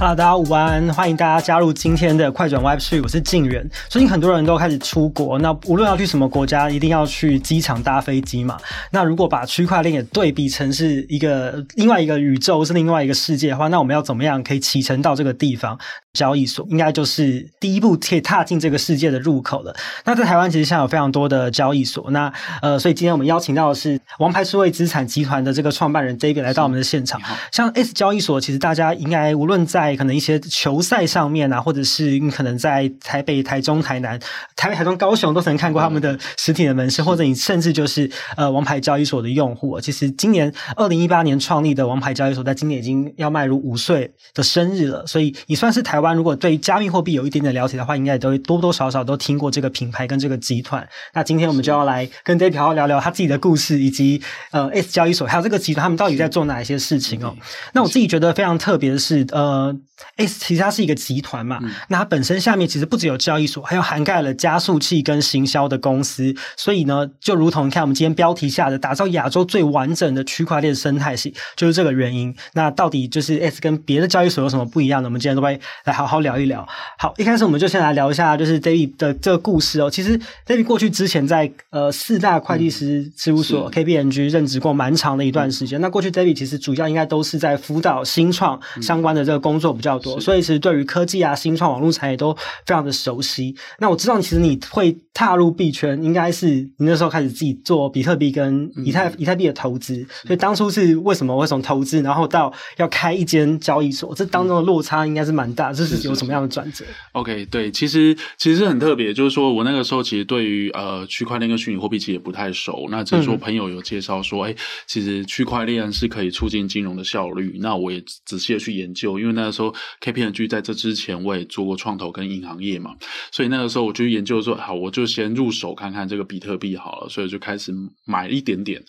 Hello，大家午安，欢迎大家加入今天的快转 Web 3，我是静远。最近很多人都开始出国，那无论要去什么国家，一定要去机场搭飞机嘛。那如果把区块链也对比成是一个另外一个宇宙，是另外一个世界的话，那我们要怎么样可以启程到这个地方？交易所应该就是第一步可以踏进这个世界的入口了。那在台湾其实现在有非常多的交易所，那呃，所以今天我们邀请到的是王牌数位资产集团的这个创办人 David 来到我们的现场。像 S 交易所，其实大家应该无论在可能一些球赛上面啊，或者是你可能在台北、台中、台南、台北、台中、高雄都曾看过他们的实体的门市，或者你甚至就是呃王牌交易所的用户。其实今年二零一八年创立的王牌交易所，在今年已经要迈入五岁的生日了，所以也算是台湾如果对加密货币有一点点了解的话，应该也都会多多少少都听过这个品牌跟这个集团。那今天我们就要来跟 David 好好聊聊他自己的故事，以及呃 S 交易所还有这个集团他们到底在做哪一些事情哦。那我自己觉得非常特别的是，呃。S 其实它是一个集团嘛，嗯、那它本身下面其实不只有交易所，还有涵盖了加速器跟行销的公司，所以呢，就如同你看我们今天标题下的，打造亚洲最完整的区块链生态系，就是这个原因。那到底就是 S 跟别的交易所有什么不一样呢？我们今天都会来好好聊一聊。好，一开始我们就先来聊一下，就是 David 的这个故事哦。其实 David 过去之前在呃四大会计师事务所 KPMG 任职过蛮长的一段时间。嗯、那过去 David 其实主要应该都是在辅导新创相关的这个工作比较。多，所以其实对于科技啊、新创、网络产业都非常的熟悉。那我知道，其实你会踏入币圈，应该是你那时候开始自己做比特币跟以太、嗯、以太币的投资。所以当初是为什么？为什么投资？然后到要开一间交易所，这当中的落差应该是蛮大。这是有什么样的转折？OK，对，其实其实很特别，就是说我那个时候其实对于呃区块链跟虚拟货币其实也不太熟。那只是说朋友有介绍说，哎、嗯，其实区块链是可以促进金融的效率。那我也仔细的去研究，因为那个时候。KPMG 在这之前我也做过创投跟银行业嘛，所以那个时候我就研究说，好，我就先入手看看这个比特币好了，所以就开始买一点点。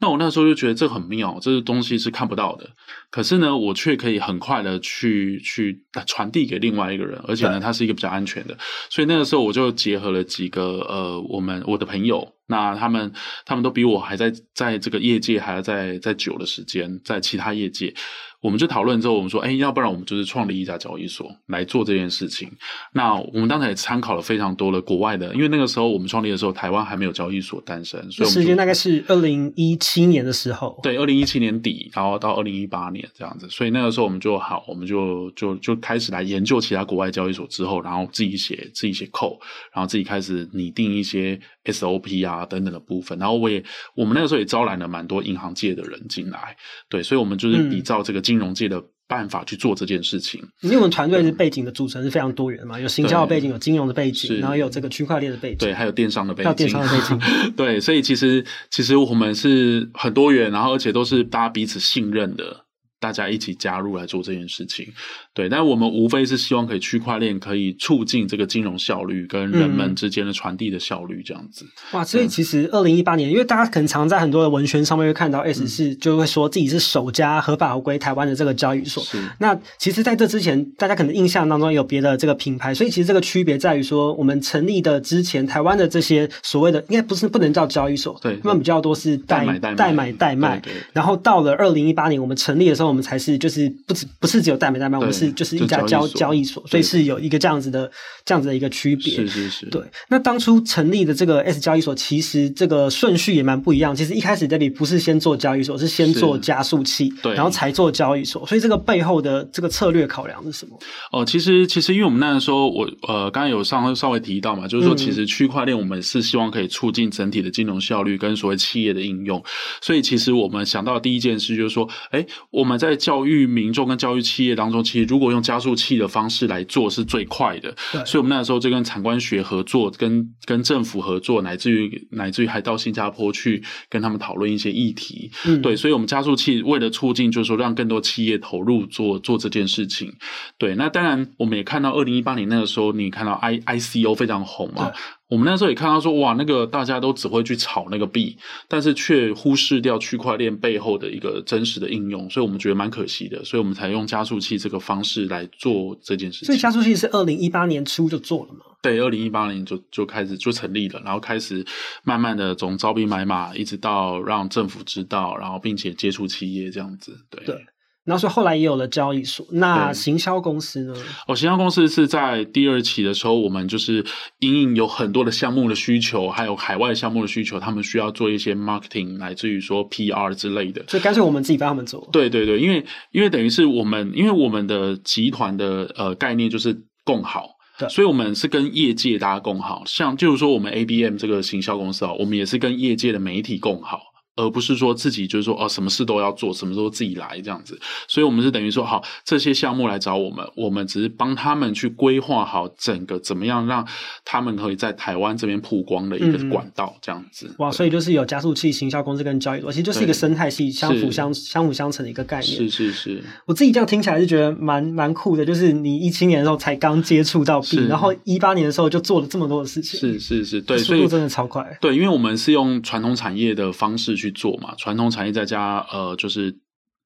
那我那时候就觉得这很妙，这个东西是看不到的，可是呢，我却可以很快的去去传递给另外一个人，而且呢，它是一个比较安全的。所以那个时候我就结合了几个呃，我们我的朋友，那他们他们都比我还在在这个业界还要再再久的时间，在其他业界。我们就讨论之后，我们说，哎，要不然我们就是创立一家交易所来做这件事情。那我们当时也参考了非常多的国外的，因为那个时候我们创立的时候，台湾还没有交易所诞生，所以时间大概是二零一七年的时候。对，二零一七年底，然后到二零一八年这样子。所以那个时候我们就好，我们就就就开始来研究其他国外交易所之后，然后自己写自己写 code，然后自己开始拟定一些 SOP 啊等等的部分。然后我也我们那个时候也招揽了蛮多银行界的人进来，对，所以我们就是比照这个。金融界的办法去做这件事情。因为我们团队是背景的组成是非常多元的嘛，有行销的背景，有金融的背景，然后有这个区块链的背景，对，还有电商的背景，还有电商的背景。对，所以其实其实我们是很多元，然后而且都是大家彼此信任的。大家一起加入来做这件事情，对，但我们无非是希望可以区块链可以促进这个金融效率跟人们之间的传递的效率，这样子。哇，所以其实二零一八年，因为大家可能常在很多的文宣上面会看到 S 是就会说自己是首家合法合规台湾的这个交易所。是。那其实在这之前，大家可能印象当中有别的这个品牌，所以其实这个区别在于说，我们成立的之前，台湾的这些所谓的应该不是不能叫交易所，对，他们比较多是代买代卖，代买代卖。然后到了二零一八年，我们成立的时候。我们才是就是不止不是只有代买代卖，我们是就是一家交交易所，所以是有一个这样子的这样子的一个区别。是是是。对，那当初成立的这个 S 交易所，其实这个顺序也蛮不一样。其实一开始这里不是先做交易所，是先做加速器，对，然后才做交易所。所以这个背后的这个策略考量是什么？哦，其实其实因为我们那个时候，我呃刚才有上稍微提到嘛，就是说其实区块链我们是希望可以促进整体的金融效率跟所谓企业的应用。所以其实我们想到的第一件事就是说，哎，我们在教育。民众跟教育企业当中，其实如果用加速器的方式来做是最快的。对，所以我们那时候就跟产官学合作，跟跟政府合作，乃至于乃至于还到新加坡去跟他们讨论一些议题。嗯，对，所以我们加速器为了促进，就是说让更多企业投入做做这件事情。对，那当然我们也看到二零一八年那个时候，你看到 I I C O 非常红嘛。我们那时候也看到说，哇，那个大家都只会去炒那个币，但是却忽视掉区块链背后的一个真实的应用，所以我们觉得蛮可惜的，所以我们才用加速器这个方式来做这件事情。所以加速器是二零一八年初就做了吗？对，二零一八年就就开始就成立了，然后开始慢慢的从招兵买马，一直到让政府知道，然后并且接触企业这样子。对。对然后所以后来也有了交易所。那行销公司呢？哦，行销公司是在第二期的时候，我们就是因应有很多的项目的需求，还有海外项目的需求，他们需要做一些 marketing，来自于说 PR 之类的。所以干脆我们自己帮他们做。对对对，因为因为等于是我们，因为我们的集团的呃概念就是共好。所以，我们是跟业界大家共好，像就是说，我们 ABM 这个行销公司啊，我们也是跟业界的媒体共好。而不是说自己就是说哦，什么事都要做，什么时候自己来这样子，所以我们是等于说好这些项目来找我们，我们只是帮他们去规划好整个怎么样让他们可以在台湾这边曝光的一个管道这样子。嗯、哇，所以就是有加速器、行销公司跟交易所，其实就是一个生态系相辅相相辅相成的一个概念。是是是，我自己这样听起来就觉得蛮蛮酷的，就是你一七年的时候才刚接触到币，然后一八年的时候就做了这么多的事情。是是是，对，速度真的超快。对，因为我们是用传统产业的方式去做嘛，传统产业再加呃，就是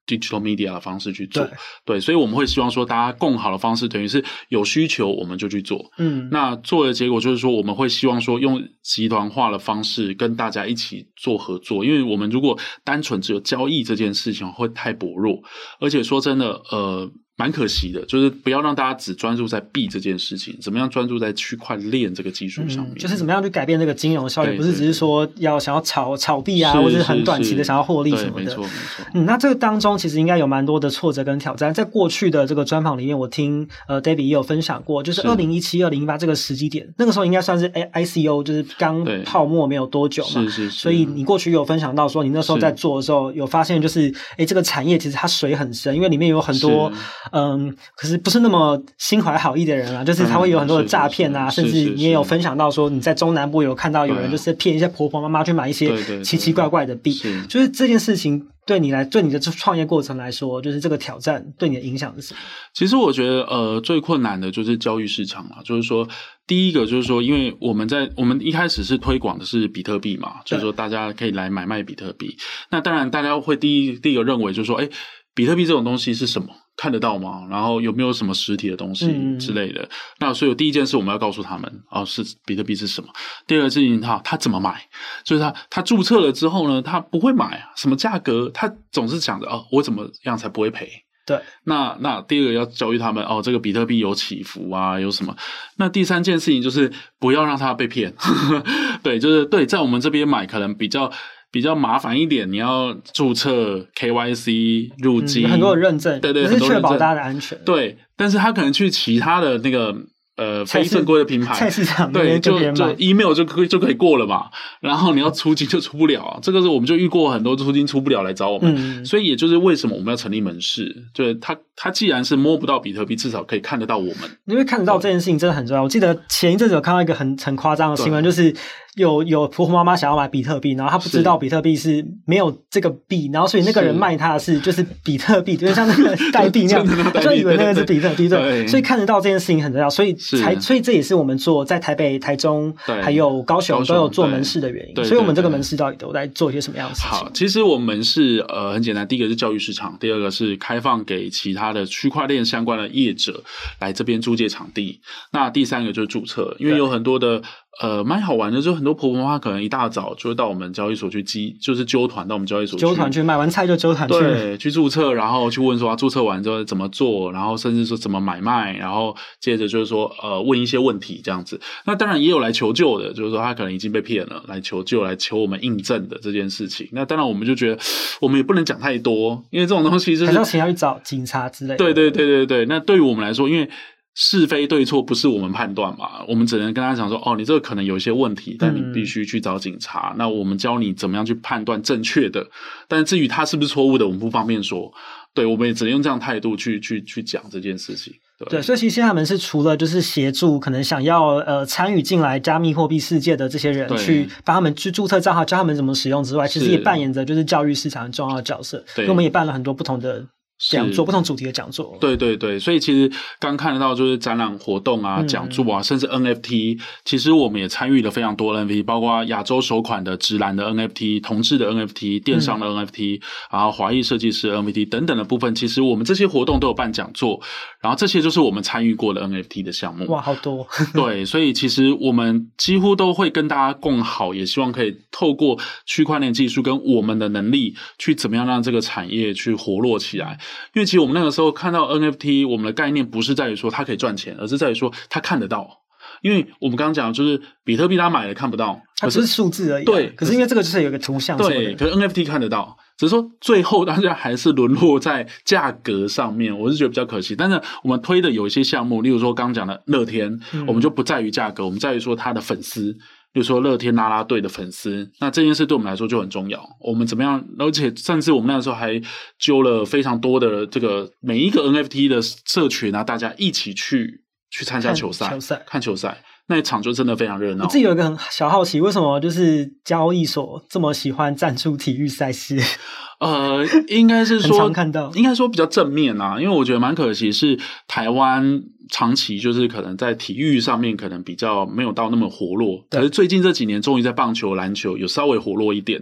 digital media 的方式去做，对，对，所以我们会希望说，大家共好的方式，等于是有需求我们就去做，嗯，那做的结果就是说，我们会希望说，用集团化的方式跟大家一起做合作，因为我们如果单纯只有交易这件事情会太薄弱，而且说真的，呃。蛮可惜的，就是不要让大家只专注在币这件事情，怎么样专注在区块链这个技术上面，嗯，就是怎么样去改变这个金融效率，不是只是说要想要炒炒币啊，或者是很短期的想要获利什么的。没错没错。嗯，那这个当中其实应该有蛮多的挫折跟挑战。在过去的这个专访里面，我听呃 David 也有分享过，就是二零一七、二零一八这个时机点，那个时候应该算是 I C O，就是刚泡沫没有多久嘛。是是是。所以你过去有分享到说，你那时候在做的时候有发现，就是哎，这个产业其实它水很深，因为里面有很多。嗯，可是不是那么心怀好意的人啊，就是他会有很多的诈骗啊，甚至你也有分享到说你在中南部有看到有人就是骗一些婆婆妈妈去买一些奇奇怪怪的币，就是这件事情对你来，对你的创业过程来说，就是这个挑战对你的影响是什么？其实我觉得，呃，最困难的就是交易市场嘛，就是说，第一个就是说，因为我们在我们一开始是推广的是比特币嘛，就是说大家可以来买卖比特币，那当然大家会第一第一个认为就是说，哎。比特币这种东西是什么？看得到吗？然后有没有什么实体的东西之类的？嗯、那所以第一件事我们要告诉他们哦，是比特币是什么？第二个事情他他怎么买？就是他他注册了之后呢，他不会买啊，什么价格？他总是想着哦，我怎么样才不会赔？对。那那第二个要教育他们哦，这个比特币有起伏啊，有什么？那第三件事情就是不要让他被骗。对，就是对，在我们这边买可能比较。比较麻烦一点，你要注册 KYC 入金，嗯、很多的认证，对对，是确保大家的安全。对，但是他可能去其他的那个。呃，非正规的品牌，菜市场对，就就 email 就可以就可以过了嘛。然后你要出金就出不了，这个是我们就遇过很多出金出不了来找我们。嗯，所以也就是为什么我们要成立门市，就是他他既然是摸不到比特币，至少可以看得到我们。因为看得到这件事情真的很重要。我记得前一阵子有看到一个很很夸张的新闻，就是有有婆婆妈妈想要买比特币，然后他不知道比特币是没有这个币，然后所以那个人卖他的是就是比特币，就像那个 代币那样，他就以为那个是比特币。对，所以看得到这件事情很重要，所以才所以这也是。是我们做在台北、台中，还有高雄都有做门市的原因，所以我们这个门市到底都在做一些什么样的事情？好，其实我们门市呃很简单，第一个是教育市场，第二个是开放给其他的区块链相关的业者来这边租借场地，那第三个就是注册，因为有很多的。呃，蛮好玩的，就很多婆婆妈妈可能一大早就会到我们交易所去集，就是揪团到我们交易所去。揪团去买完菜就揪团去。对，去注册，然后去问说，注册完之后怎么做，然后甚至说怎么买卖，然后接着就是说，呃，问一些问题这样子。那当然也有来求救的，就是说他可能已经被骗了，来求救，来求我们印证的这件事情。那当然我们就觉得，我们也不能讲太多，因为这种东西是还是要请要去找警察之类的。对对对对对，那对于我们来说，因为。是非对错不是我们判断嘛，我们只能跟他讲说，哦，你这个可能有一些问题，但你必须去找警察。嗯、那我们教你怎么样去判断正确的，但至于他是不是错误的，我们不方便说。对，我们也只能用这样态度去去去讲这件事情。对，对，所以其实他们是除了就是协助可能想要呃参与进来加密货币世界的这些人，去帮他们去注册账号，教他们怎么使用之外，其实也扮演着就是教育市场很重要的角色。对，我们也办了很多不同的。讲座，不同主题的讲座，对对对，所以其实刚看得到就是展览活动啊、讲座啊，嗯、甚至 NFT，其实我们也参与了非常多的 NFT，包括亚洲首款的直男的 NFT、同志的 NFT、电商的 NFT，、嗯、然后华裔设计师 NFT 等等的部分，其实我们这些活动都有办讲座，然后这些就是我们参与过的 NFT 的项目。哇，好多！对，所以其实我们几乎都会跟大家共好，也希望可以透过区块链技术跟我们的能力，去怎么样让这个产业去活络起来。因为其实我们那个时候看到 NFT，我们的概念不是在于说它可以赚钱，而是在于说它看得到。因为我们刚刚讲，就是比特币它买了看不到，它只是数字而已、啊。对，可是因为这个就是有一个图像。对，可是 NFT 看得到，只是说最后大家还是沦落在价格上面，我是觉得比较可惜。但是我们推的有一些项目，例如说刚刚讲的乐天，嗯、我们就不在于价格，我们在于说它的粉丝，比如说乐天啦啦队的粉丝，那这件事对我们来说就很重要。我们怎么样？而且甚至我们那个时候还揪了非常多的这个每一个 NFT 的社群啊，大家一起去。去参加球赛，球赛看球赛，那一场就真的非常热闹。我自己有一个很小好奇，为什么就是交易所这么喜欢赞助体育赛事？呃，应该是说常看到，应该说比较正面啊，因为我觉得蛮可惜是台湾。长期就是可能在体育上面可能比较没有到那么活络，可是最近这几年终于在棒球、篮球有稍微活络一点。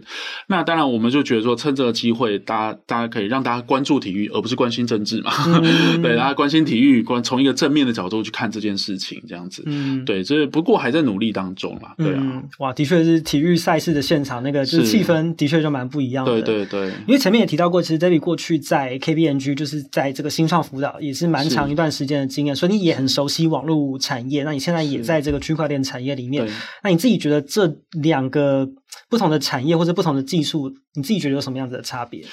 那当然，我们就觉得说，趁这个机会，大家大家可以让大家关注体育，而不是关心政治嘛。嗯、对，大家关心体育，关从一个正面的角度去看这件事情，这样子。嗯，对，这不过还在努力当中嘛。对啊，嗯、哇，的确是体育赛事的现场，那个就是气氛的确就蛮不一样的。对对对，因为前面也提到过，其实 David 过去在 KBNG 就是在这个新创辅导也是蛮长一段时间的经验，所以你也很熟悉网。网络产业，那你现在也在这个区块链产业里面，那你自己觉得这两个不同的产业或者不同的技术，你自己觉得有什么样子的差别？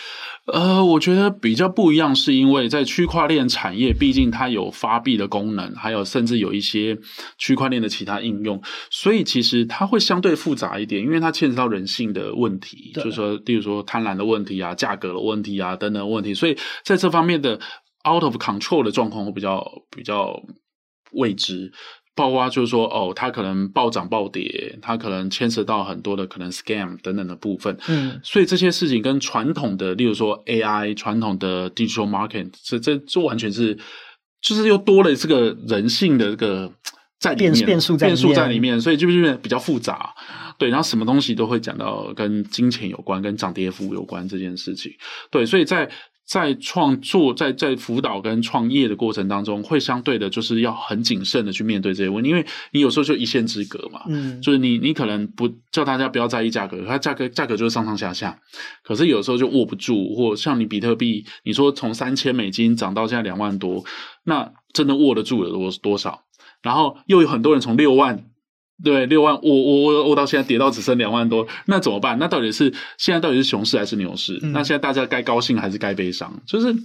呃，我觉得比较不一样，是因为在区块链产业，毕竟它有发币的功能，还有甚至有一些区块链的其他应用，所以其实它会相对复杂一点，因为它牵扯到人性的问题，就是说，例如说贪婪的问题啊、价格的问题啊等等问题，所以在这方面的 out of control 的状况会比较比较。未知，包括就是说，哦，它可能暴涨暴跌，它可能牵涉到很多的可能 scam 等等的部分。嗯，所以这些事情跟传统的，例如说 AI、传统的 digital market，这这这完全是，就是又多了这个人性的这个在里面变，变数在变数在里面，所以就变得比较复杂。对，然后什么东西都会讲到跟金钱有关、跟涨跌幅有关这件事情。对，所以在。在创作、在在辅导跟创业的过程当中，会相对的，就是要很谨慎的去面对这些问题，因为你有时候就一线之隔嘛，嗯，就是你你可能不叫大家不要在意价格，它价格价格就是上上下下，可是有时候就握不住，或像你比特币，你说从三千美金涨到现在两万多，那真的握得住有多多少？然后又有很多人从六万。对，六万，我我我我到现在跌到只剩两万多，那怎么办？那到底是现在到底是熊市还是牛市？嗯、那现在大家该高兴还是该悲伤？就是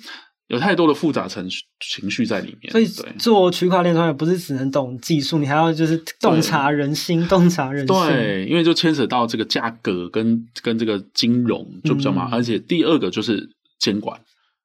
有太多的复杂情绪情绪在里面。所以做区块链创业不是只能懂技术，你还要就是洞察人心，洞察人心。对，因为就牵扯到这个价格跟跟这个金融就比较麻烦，嗯、而且第二个就是监管。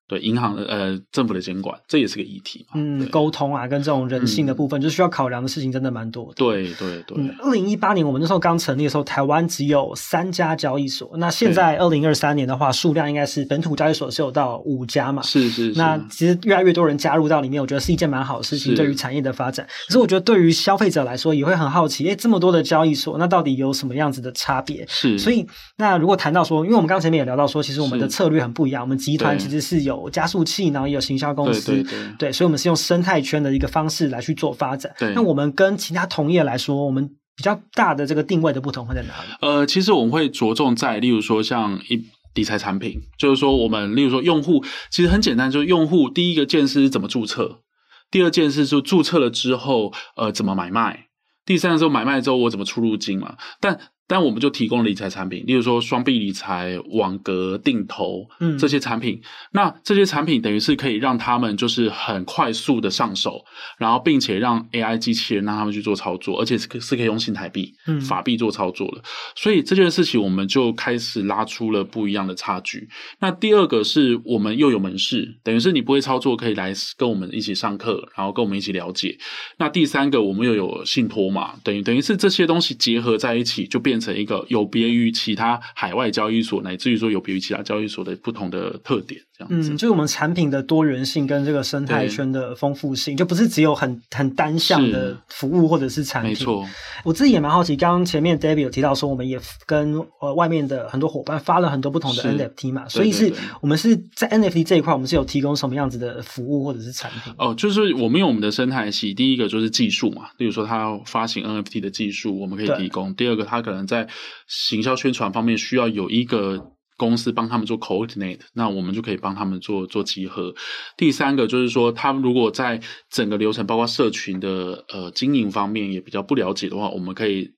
对银行的呃政府的监管，这也是个议题嘛。嗯，沟通啊，跟这种人性的部分，嗯、就需要考量的事情真的蛮多的。对对对。二零一八年我们那时候刚成立的时候，台湾只有三家交易所。那现在二零二三年的话，数量应该是本土交易所是有到五家嘛？是是是。那其实越来越多人加入到里面，我觉得是一件蛮好的事情，对于产业的发展。可是我觉得对于消费者来说，也会很好奇，哎，这么多的交易所，那到底有什么样子的差别？是。所以那如果谈到说，因为我们刚前面也聊到说，其实我们的策略很不一样，我们集团其实是有加速器。然后也有行销公司，对，对，对，对，所以我们是用生态圈的一个方式来去做发展。对，那我们跟其他同业来说，我们比较大的这个定位的不同会在哪里？呃，其实我们会着重在，例如说像一理财产品，就是说我们例如说用户其实很简单，就是用户第一个件事是怎么注册，第二件事就注册了之后，呃，怎么买卖，第三个时候买卖之后我怎么出入金嘛，但。但我们就提供了理财产品，例如说双币理财、网格、定投，嗯，这些产品。那这些产品等于是可以让他们就是很快速的上手，然后并且让 AI 机器人让他们去做操作，而且是是可以用新台币、嗯、法币做操作的。所以这件事情我们就开始拉出了不一样的差距。那第二个是我们又有门市，等于是你不会操作可以来跟我们一起上课，然后跟我们一起了解。那第三个我们又有信托嘛，等于等于是这些东西结合在一起就变。变成一个有别于其他海外交易所，乃至于说有别于其他交易所的不同的特点。嗯，就是我们产品的多元性跟这个生态圈的丰富性，就不是只有很很单向的服务或者是产品。没错，我自己也蛮好奇，刚刚前面 David 有提到说，我们也跟呃外面的很多伙伴发了很多不同的 NFT 嘛，所以是我们是在 NFT 这一块，我们是有提供什么样子的服务或者是产品？哦，就是我们用我们的生态系，第一个就是技术嘛，例如说它要发行 NFT 的技术，我们可以提供；第二个，它可能在行销宣传方面需要有一个。公司帮他们做 coordinate，那我们就可以帮他们做做集合。第三个就是说，他们如果在整个流程，包括社群的呃经营方面也比较不了解的话，我们可以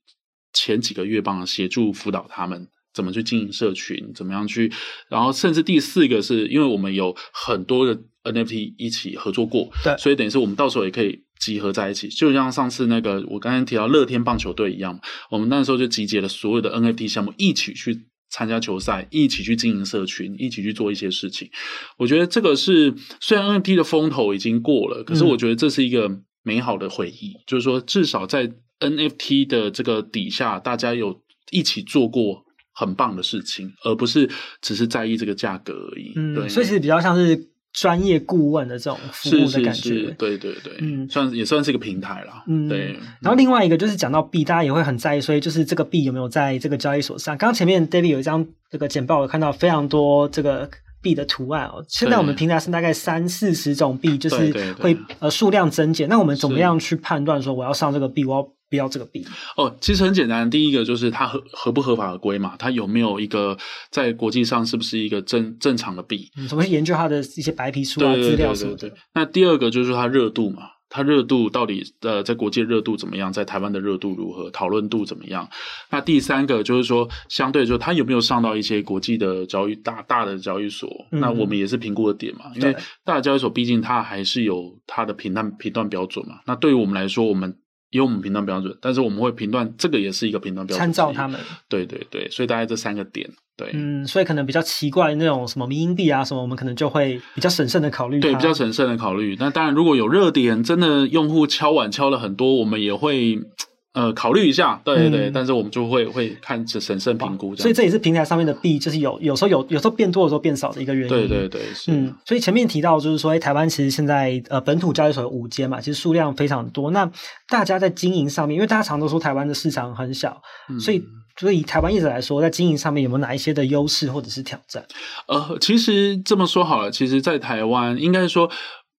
前几个月帮协助辅导他们怎么去经营社群，怎么样去，然后甚至第四个是因为我们有很多的 NFT 一起合作过，对，所以等于是我们到时候也可以集合在一起，就像上次那个我刚才提到乐天棒球队一样，我们那时候就集结了所有的 NFT 项目一起去。参加球赛，一起去经营社群，一起去做一些事情。我觉得这个是虽然 NFT 的风头已经过了，可是我觉得这是一个美好的回忆。嗯、就是说，至少在 NFT 的这个底下，大家有一起做过很棒的事情，而不是只是在意这个价格而已。嗯，对，所以其实比较像是。专业顾问的这种服务的感觉，是是是，对对对，嗯，算也算是一个平台啦，嗯，对。然后另外一个就是讲到币，大家也会很在意，所以就是这个币有没有在这个交易所上？刚刚前面 David 有一张这个简报，我看到非常多这个币的图案哦。现在我们平台是大概三四十种币，就是会呃数量增减。那我们怎么样去判断说我要上这个币？我要不要这个币哦，其实很简单。第一个就是它合合不合法合规嘛，它有没有一个在国际上是不是一个正正常的币？嗯，怎么去研究它的一些白皮书啊、资料什么的。那第二个就是它热度嘛，它热度到底呃在国际热度怎么样？在台湾的热度如何？讨论度怎么样？那第三个就是说，相对就它有没有上到一些国际的交易大大的交易所？嗯、那我们也是评估的点嘛，因为大的交易所毕竟它还是有它的评断评断标准嘛。那对于我们来说，我们。因为我们评断标准，但是我们会评断这个也是一个评断标准，参照他们。对对对，所以大概这三个点，对，嗯，所以可能比较奇怪那种什么民营币啊什么，我们可能就会比较审慎的考虑。对，比较审慎的考虑。那当然，如果有热点，真的用户敲碗敲了很多，我们也会。呃，考虑一下，对对对，嗯、但是我们就会会看这审慎评估，所以这也是平台上面的币，就是有有时候有有时候变多，有时候变少的一个原因。对对对，是。嗯，所以前面提到就是说，哎，台湾其实现在呃本土交易所有五间嘛，其实数量非常多。那大家在经营上面，因为大家常都说台湾的市场很小，嗯、所以所以以台湾一直来说，在经营上面有没有哪一些的优势或者是挑战？呃，其实这么说好了，其实，在台湾应该说，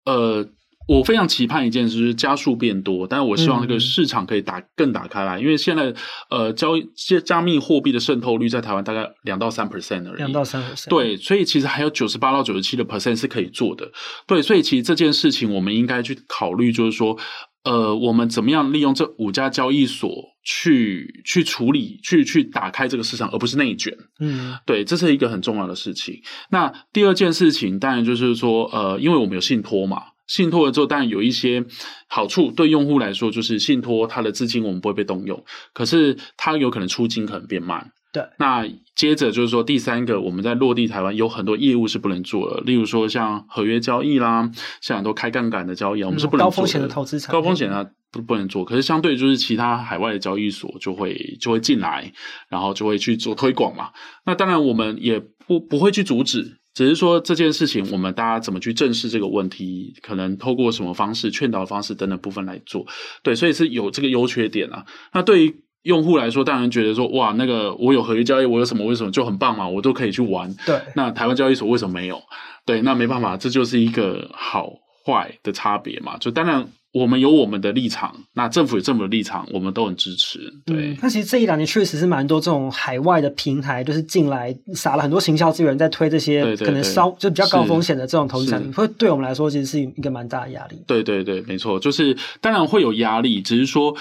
呃。我非常期盼一件事，就是加速变多，但是我希望这个市场可以打更打开来，嗯、因为现在呃交易加密货币的渗透率在台湾大概两到三 percent 而已，两到三 percent，对，所以其实还有九十八到九十七的 percent 是可以做的，对，所以其实这件事情我们应该去考虑，就是说，呃，我们怎么样利用这五家交易所去去处理，去去打开这个市场，而不是内卷，嗯，对，这是一个很重要的事情。那第二件事情当然就是说，呃，因为我们有信托嘛。信托了之后，当然有一些好处。对用户来说，就是信托它的资金我们不会被动用，可是它有可能出金可能变慢。对。那接着就是说，第三个，我们在落地台湾有很多业务是不能做的，例如说像合约交易啦，像很多开杠杆的交易，我们是不能做的。高风险的投资产品。高风险啊，不不能做。可是相对就是其他海外的交易所就会就会进来，然后就会去做推广嘛。那当然我们也不不会去阻止。只是说这件事情，我们大家怎么去正视这个问题？可能透过什么方式、劝导的方式等等部分来做。对，所以是有这个优缺点啊。那对于用户来说，当然觉得说，哇，那个我有合约交易，我有什么为什么就很棒嘛，我都可以去玩。对。那台湾交易所为什么没有？对，那没办法，这就是一个好坏的差别嘛。就当然。我们有我们的立场，那政府有政府的立场，我们都很支持。对，嗯、那其实这一两年确实是蛮多这种海外的平台，就是进来撒了很多行销资源，在推这些可能稍就比较高风险的这种投资产品，会对我们来说其实是一个蛮大的压力。对对对，没错，就是当然会有压力，只是说，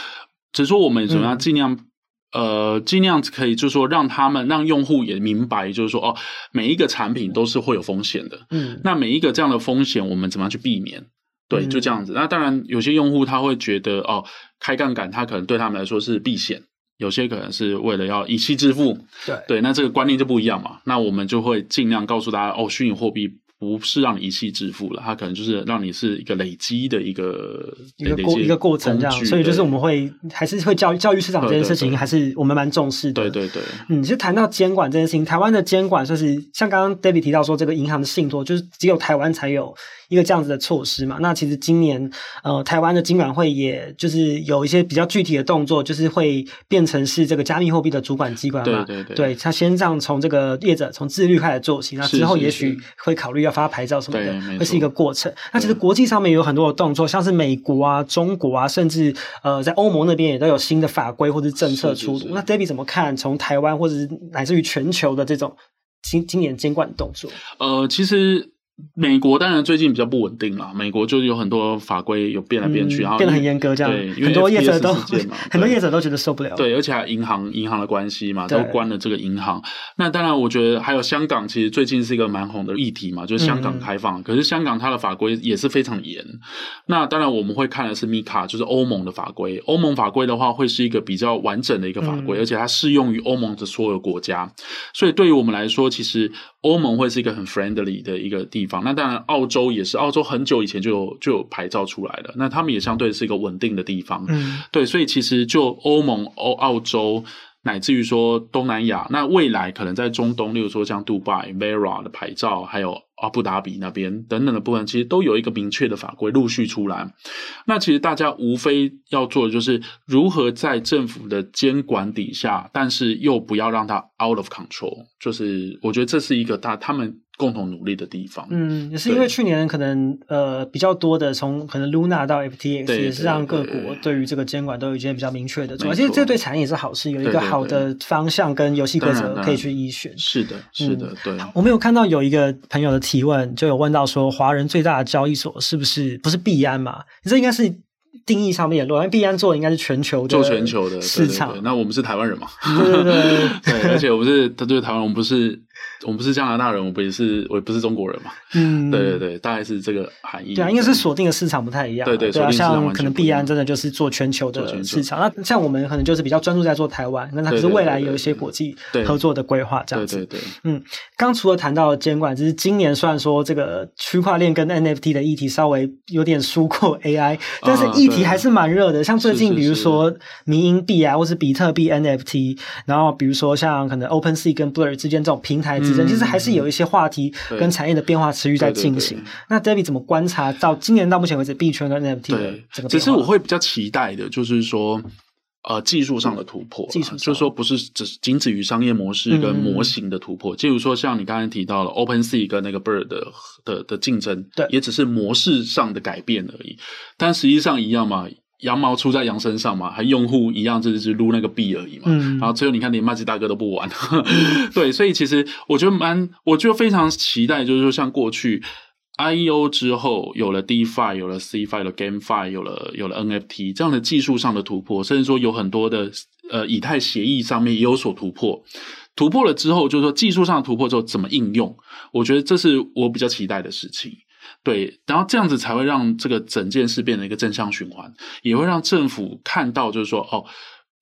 只是说我们怎么样尽量、嗯、呃尽量可以，就是说让他们让用户也明白，就是说哦，每一个产品都是会有风险的。嗯，那每一个这样的风险，我们怎么样去避免？对，就这样子。那当然，有些用户他会觉得，哦，开杠杆，他可能对他们来说是避险；有些可能是为了要以息致富。对对，那这个观念就不一样嘛。那我们就会尽量告诉大家，哦，虚拟货币。不是让你一气致富了，它可能就是让你是一个累积的一个一个过一个过程这样，所以就是我们会还是会教育教育市场这件事情，还是我们蛮重视的。对对对，嗯，其实谈到监管这件事情，台湾的监管就是像刚刚 David 提到说，这个银行的信托就是只有台湾才有一个这样子的措施嘛。那其实今年呃，台湾的金管会也就是有一些比较具体的动作，就是会变成是这个加密货币的主管机关嘛。对对对，对，他先这样从这个业者从自律开始做起，那之后也许会考虑要。发牌照什么的，会是一个过程。那其实国际上面有很多的动作，像是美国啊、中国啊，甚至呃，在欧盟那边也都有新的法规或者政策出炉。那 Debbie 怎么看？从台湾或者是乃至于全球的这种今今年监管动作？呃，其实。美国当然最近比较不稳定啦，美国就是有很多法规有变来变去，嗯、然后变得很严格，这样对，因为很多业者都很多业者都觉得受不了。对，而且还银行银行的关系嘛，都关了这个银行。那当然，我觉得还有香港，其实最近是一个蛮红的议题嘛，就是香港开放。嗯、可是香港它的法规也是非常严。那当然我们会看的是 MiCA，就是欧盟的法规。欧盟法规的话，会是一个比较完整的一个法规，嗯、而且它适用于欧盟的所有国家。所以对于我们来说，其实。欧盟会是一个很 friendly 的一个地方，那当然澳洲也是，澳洲很久以前就有就有牌照出来了，那他们也相对是一个稳定的地方，嗯，对，所以其实就欧盟、欧澳洲，乃至于说东南亚，那未来可能在中东，例如说像杜拜、Vera 的牌照，还有。阿布达比那边等等的部分，其实都有一个明确的法规陆续出来。那其实大家无非要做的就是如何在政府的监管底下，但是又不要让它 out of control。就是我觉得这是一个大他们。共同努力的地方，嗯，也是因为去年可能呃比较多的从可能 Luna 到 FTX 也是让各国对于这个监管都有一些比较明确的，而且这对产业也是好事，有一个好的方向跟游戏规则可以去依循。是的，是的，对。我们有看到有一个朋友的提问，就有问到说，华人最大的交易所是不是不是币安嘛？这应该是定义上面也落，因为币安做的应该是全球的，做全球的市场。那我们是台湾人嘛？对对对，对，而且我们是他对台湾，我们不是。我们不是加拿大人，我不也是，我也不是中国人嘛。嗯，对对对，大概是这个含义。对啊，应该是锁定的市场不太一样。对对，对啊，像可能币安真的就是做全球的市场，那像我们可能就是比较专注在做台湾，那它可是未来有一些国际合作的规划这样子。对对对。嗯，刚除了谈到监管，就是今年虽然说这个区块链跟 NFT 的议题稍微有点输过 AI，但是议题还是蛮热的。像最近比如说民营币啊，或是比特币 NFT，然后比如说像可能 OpenSea 跟 Blur 之间这种平台。其实还是有一些话题跟产业的变化持续在进行。那 David 怎么观察到今年到目前为止币圈跟 NFT 的这个？其实我会比较期待的，就是说，呃，技术上的突破，技术就是说不是只仅止于商业模式跟模型的突破。例如说，像你刚才提到了 OpenSea 跟那个 Bird 的的的竞争，对，也只是模式上的改变而已。但实际上一样嘛。羊毛出在羊身上嘛，还用户一样，就是撸那个币而已嘛。嗯，然后最后你看，连麦吉大哥都不玩。对，所以其实我觉得蛮，我就非常期待，就是说像过去 IEO 之后，有了 DeFi，有了 CeFi，有了 GameFi，有了有了 NFT 这样的技术上的突破，甚至说有很多的呃以太协议上面也有所突破。突破了之后，就是说技术上的突破之后怎么应用，我觉得这是我比较期待的事情。对，然后这样子才会让这个整件事变成一个正向循环，也会让政府看到，就是说，哦，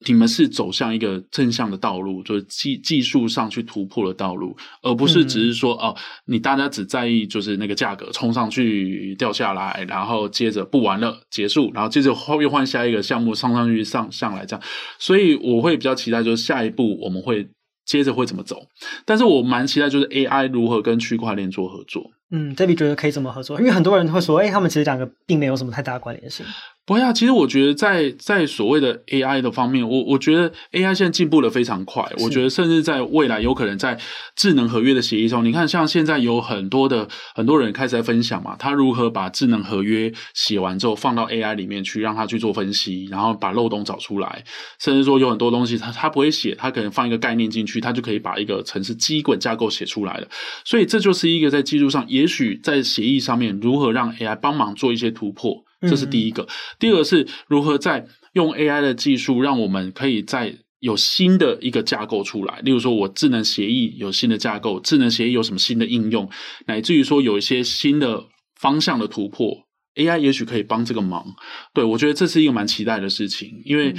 你们是走向一个正向的道路，就是技技术上去突破的道路，而不是只是说，嗯、哦，你大家只在意就是那个价格冲上去掉下来，然后接着不玩了结束，然后接着后又换下一个项目上上去上上来这样，所以我会比较期待，就是下一步我们会接着会怎么走，但是我蛮期待就是 AI 如何跟区块链做合作。嗯这笔觉得可以怎么合作？因为很多人会说，哎，他们其实两个并没有什么太大的关联性。不会啊，其实我觉得在在所谓的 AI 的方面，我我觉得 AI 现在进步的非常快。我觉得甚至在未来有可能在智能合约的协议中，你看像现在有很多的很多人开始在分享嘛，他如何把智能合约写完之后放到 AI 里面去，让他去做分析，然后把漏洞找出来。甚至说有很多东西他他不会写，他可能放一个概念进去，他就可以把一个城市基本架构写出来了。所以这就是一个在技术上，也许在协议上面如何让 AI 帮忙做一些突破。这是第一个，嗯、第二个是如何在用 AI 的技术，让我们可以在有新的一个架构出来。例如说，我智能协议有新的架构，智能协议有什么新的应用，乃至于说有一些新的方向的突破，AI 也许可以帮这个忙。对，我觉得这是一个蛮期待的事情，因为。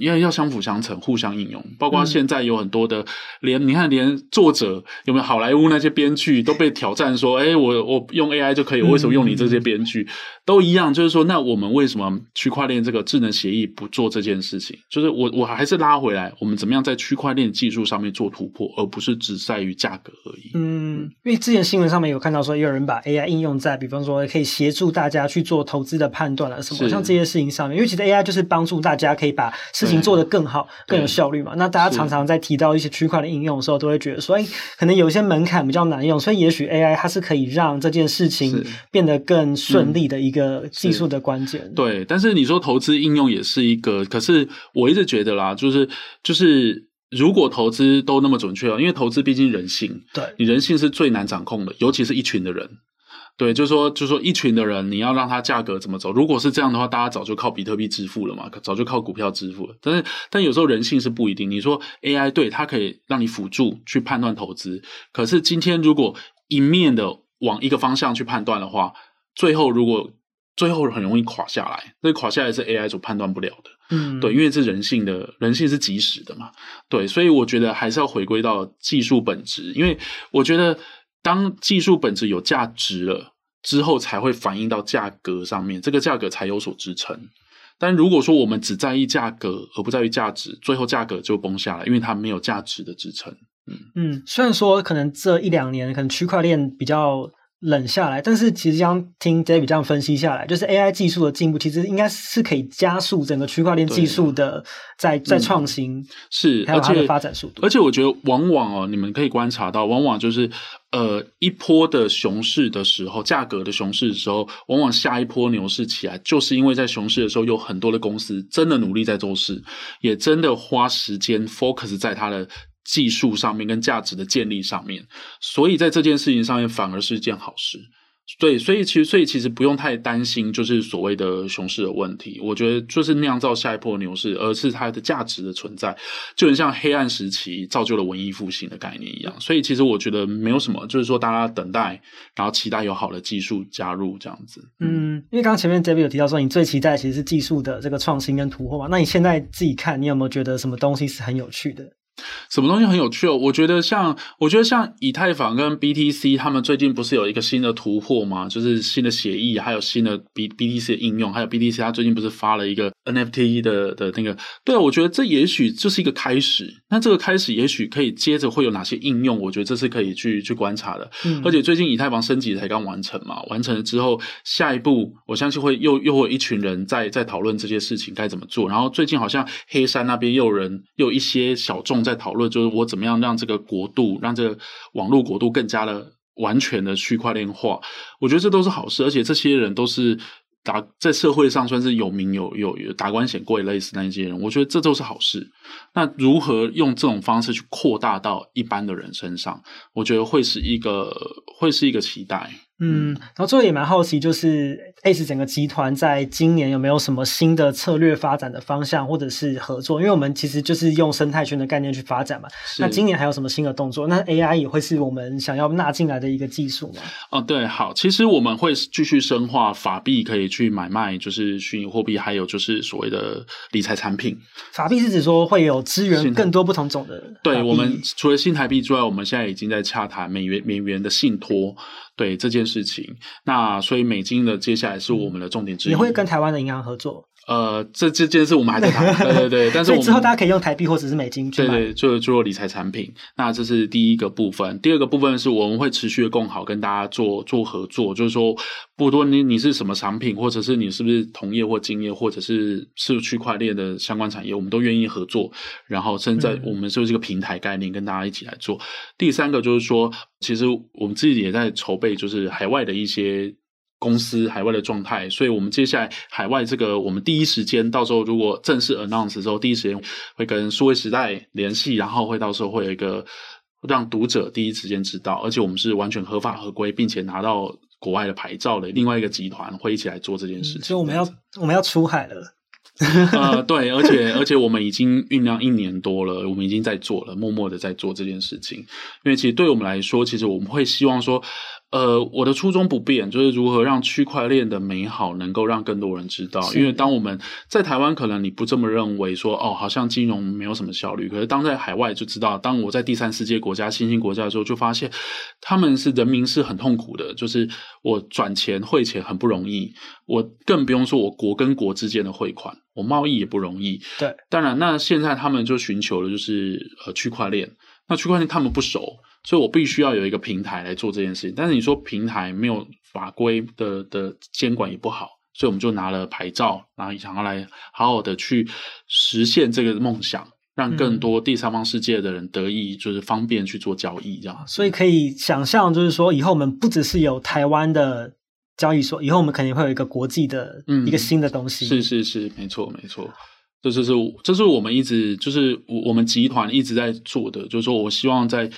嗯因为要相辅相成，互相应用。包括现在有很多的，连你看，连作者有没有好莱坞那些编剧都被挑战说：“哎，我我用 AI 就可以，我为什么用你这些编剧？”都一样，就是说，那我们为什么区块链这个智能协议不做这件事情？就是我我还是拉回来，我们怎么样在区块链技术上面做突破，而不是只在于价格而已。嗯，因为之前新闻上面有看到说，也有人把 AI 应用在，比方说可以协助大家去做投资的判断啊什么，像这些事情上面。因为其实 AI 就是帮助大家可以把事情做得更好、更有效率嘛。那大家常常在提到一些区块的应用的时候，都会觉得说，哎，可能有一些门槛比较难用，所以也许 AI 它是可以让这件事情变得更顺利的一个技术的关键。对，但是你说投资应用也是一个，可是我一直觉得啦，就是就是如果投资都那么准确哦，因为投资毕竟人性，对，你人性是最难掌控的，尤其是一群的人。对，就是说，就是说，一群的人，你要让它价格怎么走？如果是这样的话，大家早就靠比特币支付了嘛，早就靠股票支付了。但是，但有时候人性是不一定。你说 AI 对它可以让你辅助去判断投资，可是今天如果一面的往一个方向去判断的话，最后如果最后很容易垮下来，那垮下来是 AI 所判断不了的。嗯，对，因为是人性的，人性是即时的嘛。对，所以我觉得还是要回归到技术本质，因为我觉得。当技术本质有价值了之后，才会反映到价格上面，这个价格才有所支撑。但如果说我们只在意价格而不在于价值，最后价格就崩下来，因为它没有价值的支撑。嗯嗯，虽然说可能这一两年可能区块链比较。冷下来，但是其实刚听 David 这样分析下来，就是 AI 技术的进步，其实应该是可以加速整个区块链技术的在在创新，嗯、是还有它的发展速度。而且我觉得，往往哦，你们可以观察到，往往就是呃一波的熊市的时候，价格的熊市的时候，往往下一波牛市起来，就是因为在熊市的时候，有很多的公司真的努力在做事，也真的花时间 focus 在它的。技术上面跟价值的建立上面，所以在这件事情上面反而是一件好事。对，所以其实所以其实不用太担心，就是所谓的熊市的问题。我觉得就是酿造下一波牛市，而是它的价值的存在，就很像黑暗时期造就了文艺复兴的概念一样。所以其实我觉得没有什么，就是说大家等待，然后期待有好的技术加入这样子。嗯，因为刚刚前面 David 有提到说，你最期待其实是技术的这个创新跟突破嘛。那你现在自己看，你有没有觉得什么东西是很有趣的？什么东西很有趣哦？我觉得像，我觉得像以太坊跟 BTC，他们最近不是有一个新的突破吗？就是新的协议，还有新的 B BTC 的应用，还有 BTC，它最近不是发了一个 NFT 的的那个？对啊，我觉得这也许就是一个开始。那这个开始，也许可以接着会有哪些应用？我觉得这是可以去去观察的。嗯，而且最近以太坊升级才刚完成嘛，完成了之后，下一步我相信会又又会有一群人在在讨论这些事情该怎么做。然后最近好像黑山那边又有人又有一些小众在。在讨论就是我怎么样让这个国度，让这个网络国度更加的完全的区块链化，我觉得这都是好事，而且这些人都是打在社会上算是有名有有有达官显贵类似那一些人，我觉得这都是好事。那如何用这种方式去扩大到一般的人身上，我觉得会是一个会是一个期待。嗯，然后最后也蛮好奇，就是 ACE 整个集团在今年有没有什么新的策略发展的方向，或者是合作？因为我们其实就是用生态圈的概念去发展嘛。那今年还有什么新的动作？那 AI 也会是我们想要纳进来的一个技术吗？哦，对，好，其实我们会继续深化法币可以去买卖，就是虚拟货币，还有就是所谓的理财产品。法币是指说会有支援更多不同种的？对，我们除了新台币之外，我们现在已经在洽谈美元美元的信托。对这件事情，那所以美金的接下来是我们的重点之一。你会跟台湾的银行合作？呃，这这件事我们还在谈，对对对。但是我们之后大家可以用台币或者是美金去买。对对，做做理财产品。那这是第一个部分。第二个部分是我们会持续的共好，跟大家做做合作。就是说，不多你你是什么产品，或者是你是不是同业或经业，或者是是区块链的相关产业，我们都愿意合作。然后，甚至在我们就是一个平台概念，跟大家一起来做。嗯、第三个就是说，其实我们自己也在筹备，就是海外的一些。公司海外的状态，所以我们接下来海外这个，我们第一时间到时候如果正式 announce 之后，第一时间会跟数位时代联系，然后会到时候会有一个让读者第一时间知道，而且我们是完全合法合规，并且拿到国外的牌照的另外一个集团会一起来做这件事情。所以我们要我们要出海了，呃，对，而且而且我们已经酝酿一年多了，我们已经在做了，默默的在做这件事情，因为其实对我们来说，其实我们会希望说。呃，我的初衷不变，就是如何让区块链的美好能够让更多人知道。因为当我们在台湾，可能你不这么认为说，说哦，好像金融没有什么效率。可是当在海外就知道，当我在第三世界国家、新兴国家的时候，就发现他们是人民是很痛苦的，就是我转钱汇钱很不容易，我更不用说我国跟国之间的汇款，我贸易也不容易。对，当然，那现在他们就寻求的就是呃区块链。那区块链他们不熟。所以我必须要有一个平台来做这件事情，但是你说平台没有法规的的监管也不好，所以我们就拿了牌照，然后想要来好好的去实现这个梦想，让更多第三方世界的人得以就是方便去做交易，这样。所以可以想象，就是说以后我们不只是有台湾的交易所，以后我们肯定会有一个国际的一个新的东西。嗯，是是是，没错没错。这就是这是我们一直就是我我们集团一直在做的，就是说我希望在。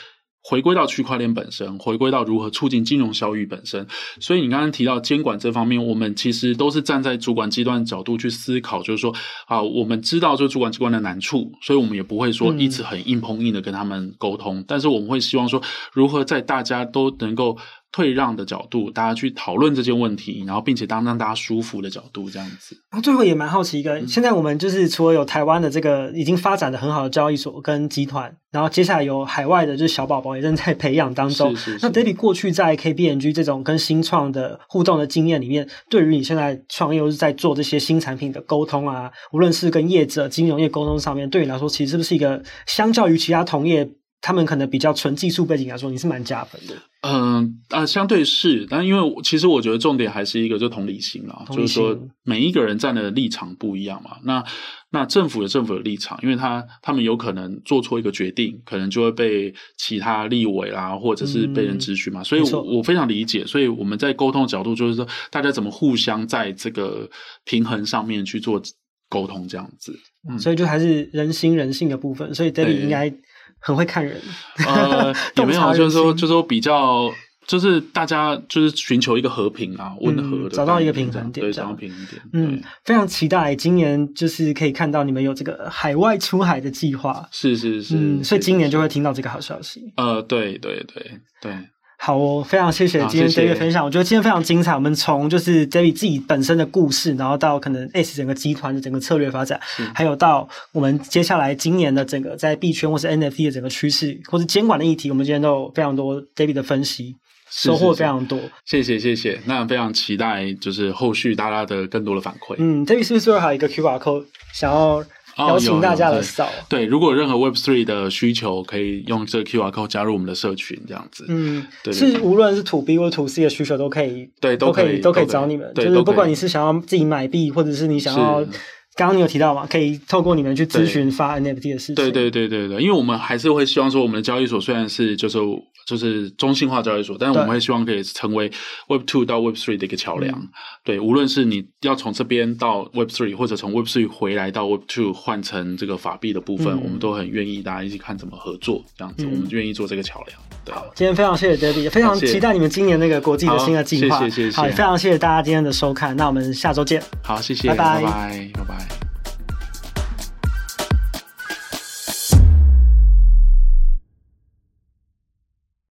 回归到区块链本身，回归到如何促进金融效益本身。所以你刚刚提到监管这方面，我们其实都是站在主管机关角度去思考，就是说啊，我们知道这主管机关的难处，所以我们也不会说一直很硬碰硬的跟他们沟通，嗯、但是我们会希望说，如何在大家都能够。退让的角度，大家去讨论这件问题，然后并且当让大家舒服的角度，这样子。然后最后也蛮好奇一个，嗯、现在我们就是除了有台湾的这个已经发展的很好的交易所跟集团，然后接下来有海外的就是小宝宝也正在培养当中。是是是。那 David 过去在 KBNG 这种跟新创的互动的经验里面，对于你现在创业又是在做这些新产品的沟通啊，无论是跟业者、金融业沟通上面，对你来说，其实是不是一个相较于其他同业，他们可能比较纯技术背景来说，你是蛮加分的。嗯啊，相对是，但因为其实我觉得重点还是一个就同理心啦，就是说每一个人站的立场不一样嘛。那那政府有政府的立场，因为他他们有可能做错一个决定，可能就会被其他立委啦，或者是被人质询嘛。嗯、所以我，我我非常理解。所以我们在沟通的角度，就是说大家怎么互相在这个平衡上面去做沟通，这样子。嗯，所以就还是人心人性的部分。所以 David 应该。很会看人，呃，也没有，就是说，就是说比较，就是大家就是寻求一个和平啊，温和的，找到一个平衡点，对，找到平衡点。嗯，非常期待今年就是可以看到你们有这个海外出海的计划，是是是，嗯，所以今年就会听到这个好消息。呃，对对对对。好哦，非常谢谢今天 David 分享。我觉得今天非常精彩。我们从就是 David 自己本身的故事，然后到可能 ACE 整个集团的整个策略发展，还有到我们接下来今年的整个在币圈或是 NFT 的整个趋势，或是监管的议题，我们今天都有非常多 David 的分析，收获非常多。谢谢谢谢，那非常期待就是后续大家的更多的反馈。嗯，David 是不是最后还有一个 QR code 想要？邀请大家来扫、哦，对，如果有任何 Web Three 的需求，可以用这个 QR code 加入我们的社群，这样子。嗯，对，是无论是 To B 或 To C 的需求都可以，对，都可以，都可以找你们。就是不管你是想要自己买币，或者是你想要，刚刚你有提到嘛，可以透过你们去咨询发 NFT 的事情。对对对对对，因为我们还是会希望说，我们的交易所虽然是就是。就是中心化交易所，但是我们会希望可以成为 Web Two 到 Web Three 的一个桥梁。嗯、对，无论是你要从这边到 Web Three，或者从 Web Three 回来到 Web Two 换成这个法币的部分，嗯、我们都很愿意大家一起看怎么合作，这样子，嗯、我们愿意做这个桥梁。对，今天非常谢谢 David，非常期待你们今年那个国际的新的计划。谢谢谢谢，好，也非常谢谢大家今天的收看，那我们下周见。好，谢谢，拜拜，拜拜，拜拜。